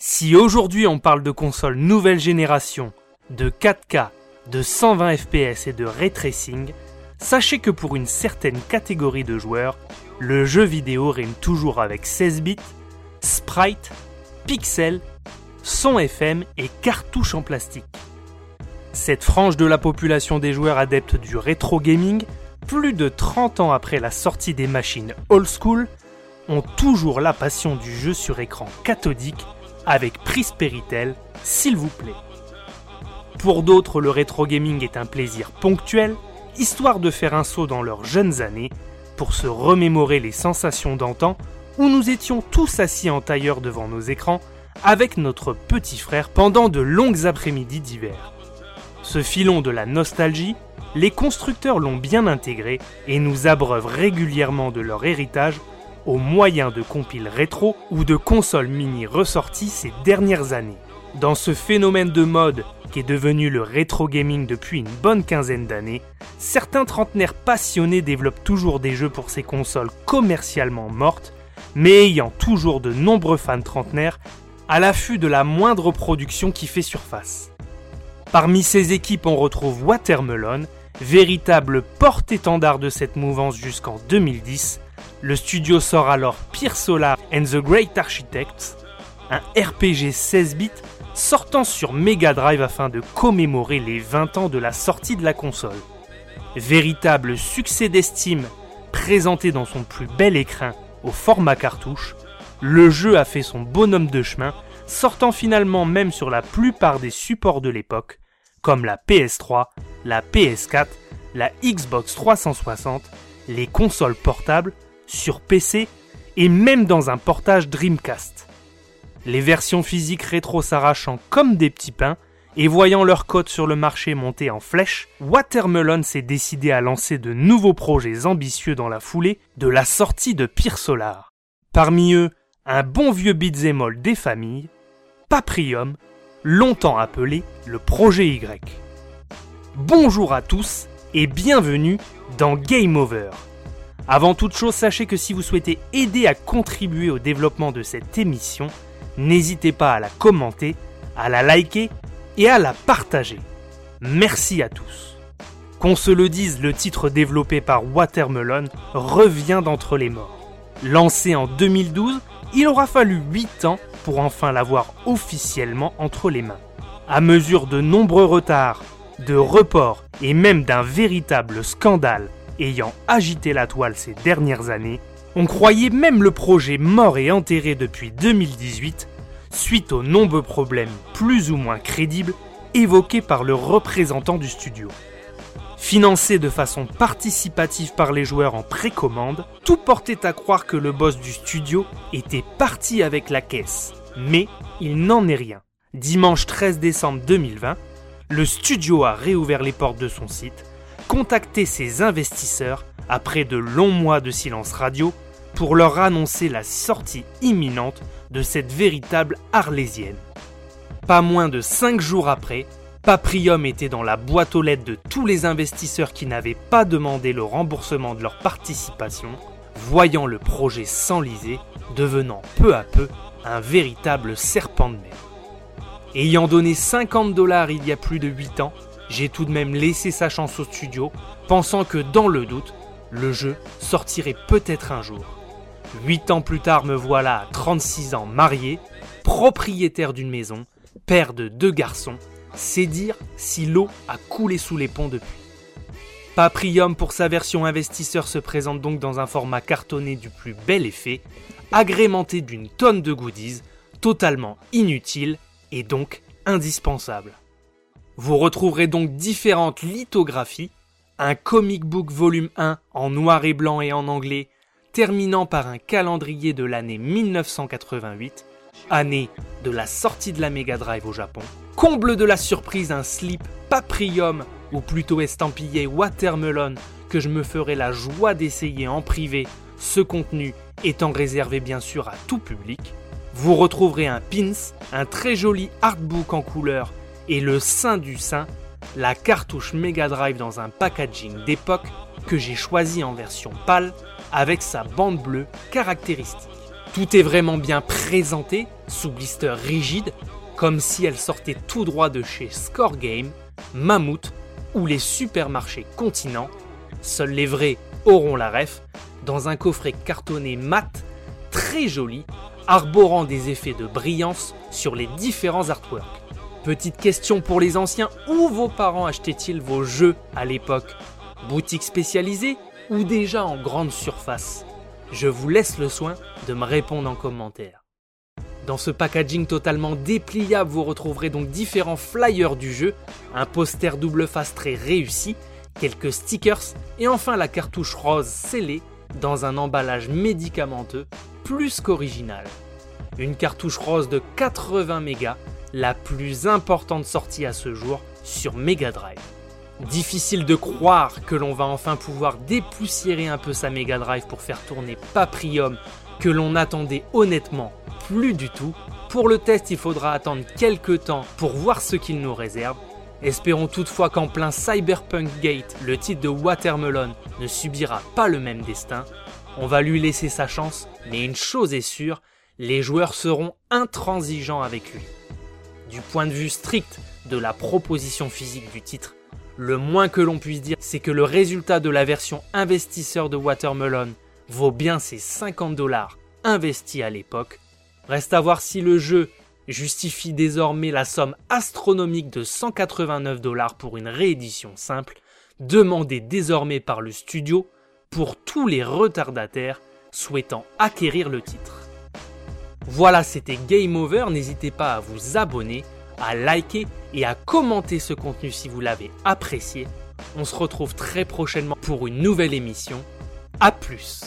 Si aujourd'hui on parle de consoles nouvelle génération, de 4K, de 120 fps et de ray tracing, sachez que pour une certaine catégorie de joueurs, le jeu vidéo rime toujours avec 16 bits, sprite, pixels, son FM et cartouches en plastique. Cette frange de la population des joueurs adeptes du rétro gaming, plus de 30 ans après la sortie des machines old school, ont toujours la passion du jeu sur écran cathodique avec prise Péritel, s'il vous plaît. Pour d'autres, le rétro gaming est un plaisir ponctuel, histoire de faire un saut dans leurs jeunes années, pour se remémorer les sensations d'antan où nous étions tous assis en tailleur devant nos écrans avec notre petit frère pendant de longues après-midi d'hiver. Ce filon de la nostalgie, les constructeurs l'ont bien intégré et nous abreuvent régulièrement de leur héritage au moyen de compiles rétro ou de consoles mini ressorties ces dernières années. Dans ce phénomène de mode qui est devenu le rétro gaming depuis une bonne quinzaine d'années, certains trentenaires passionnés développent toujours des jeux pour ces consoles commercialement mortes, mais ayant toujours de nombreux fans trentenaires à l'affût de la moindre production qui fait surface. Parmi ces équipes, on retrouve Watermelon, véritable porte-étendard de cette mouvance jusqu'en 2010, le studio sort alors Pierre Solar and the Great Architects, un RPG 16 bits sortant sur Mega Drive afin de commémorer les 20 ans de la sortie de la console. Véritable succès d'estime présenté dans son plus bel écrin au format cartouche, le jeu a fait son bonhomme de chemin, sortant finalement même sur la plupart des supports de l'époque, comme la PS3, la PS4, la Xbox 360, les consoles portables sur PC et même dans un portage Dreamcast. Les versions physiques rétro s'arrachant comme des petits pains et voyant leur cote sur le marché monter en flèche, Watermelon s'est décidé à lancer de nouveaux projets ambitieux dans la foulée de la sortie de Pire Solar. Parmi eux, un bon vieux beat'em all des familles, Paprium, longtemps appelé le Projet Y. Bonjour à tous et bienvenue dans Game Over. Avant toute chose, sachez que si vous souhaitez aider à contribuer au développement de cette émission, n'hésitez pas à la commenter, à la liker et à la partager. Merci à tous. Qu'on se le dise, le titre développé par Watermelon revient d'entre les morts. Lancé en 2012, il aura fallu 8 ans pour enfin l'avoir officiellement entre les mains. À mesure de nombreux retards, de reports et même d'un véritable scandale ayant agité la toile ces dernières années, on croyait même le projet mort et enterré depuis 2018 suite aux nombreux problèmes plus ou moins crédibles évoqués par le représentant du studio. Financé de façon participative par les joueurs en précommande, tout portait à croire que le boss du studio était parti avec la caisse. Mais il n'en est rien. Dimanche 13 décembre 2020, le studio a réouvert les portes de son site contacter ses investisseurs après de longs mois de silence radio pour leur annoncer la sortie imminente de cette véritable arlésienne. Pas moins de 5 jours après, Paprium était dans la boîte aux lettres de tous les investisseurs qui n'avaient pas demandé le remboursement de leur participation, voyant le projet s'enliser, devenant peu à peu un véritable serpent de mer. Ayant donné 50 dollars il y a plus de 8 ans, j'ai tout de même laissé sa chance au studio, pensant que dans le doute, le jeu sortirait peut-être un jour. Huit ans plus tard, me voilà à 36 ans marié, propriétaire d'une maison, père de deux garçons. C'est dire si l'eau a coulé sous les ponts depuis. Paprium pour sa version investisseur se présente donc dans un format cartonné du plus bel effet, agrémenté d'une tonne de goodies, totalement inutile et donc indispensable. Vous retrouverez donc différentes lithographies, un comic book volume 1 en noir et blanc et en anglais, terminant par un calendrier de l'année 1988, année de la sortie de la Mega Drive au Japon. Comble de la surprise, un slip Paprium, ou plutôt estampillé Watermelon, que je me ferai la joie d'essayer en privé, ce contenu étant réservé bien sûr à tout public. Vous retrouverez un pins, un très joli artbook en couleur et le sein du sein, la cartouche Mega Drive dans un packaging d'époque que j'ai choisi en version pâle avec sa bande bleue caractéristique. Tout est vraiment bien présenté, sous blister rigide, comme si elle sortait tout droit de chez Score Game, Mammouth ou les supermarchés continents. Seuls les vrais auront la ref, dans un coffret cartonné mat, très joli, arborant des effets de brillance sur les différents artworks. Petite question pour les anciens, où vos parents achetaient-ils vos jeux à l'époque? Boutique spécialisée ou déjà en grande surface? Je vous laisse le soin de me répondre en commentaire. Dans ce packaging totalement dépliable, vous retrouverez donc différents flyers du jeu, un poster double face très réussi, quelques stickers et enfin la cartouche rose scellée dans un emballage médicamenteux plus qu'original. Une cartouche rose de 80 mégas, la plus importante sortie à ce jour sur Mega Drive. Difficile de croire que l'on va enfin pouvoir dépoussiérer un peu sa Mega Drive pour faire tourner Paprium que l'on attendait honnêtement plus du tout. Pour le test, il faudra attendre quelques temps pour voir ce qu'il nous réserve. Espérons toutefois qu'en plein Cyberpunk Gate, le titre de Watermelon ne subira pas le même destin. On va lui laisser sa chance, mais une chose est sûre, les joueurs seront intransigeants avec lui. Du point de vue strict de la proposition physique du titre, le moins que l'on puisse dire, c'est que le résultat de la version investisseur de Watermelon vaut bien ses 50 dollars investis à l'époque. Reste à voir si le jeu justifie désormais la somme astronomique de 189 dollars pour une réédition simple, demandée désormais par le studio pour tous les retardataires souhaitant acquérir le titre. Voilà, c'était Game Over, n'hésitez pas à vous abonner à liker et à commenter ce contenu si vous l'avez apprécié. On se retrouve très prochainement pour une nouvelle émission. A plus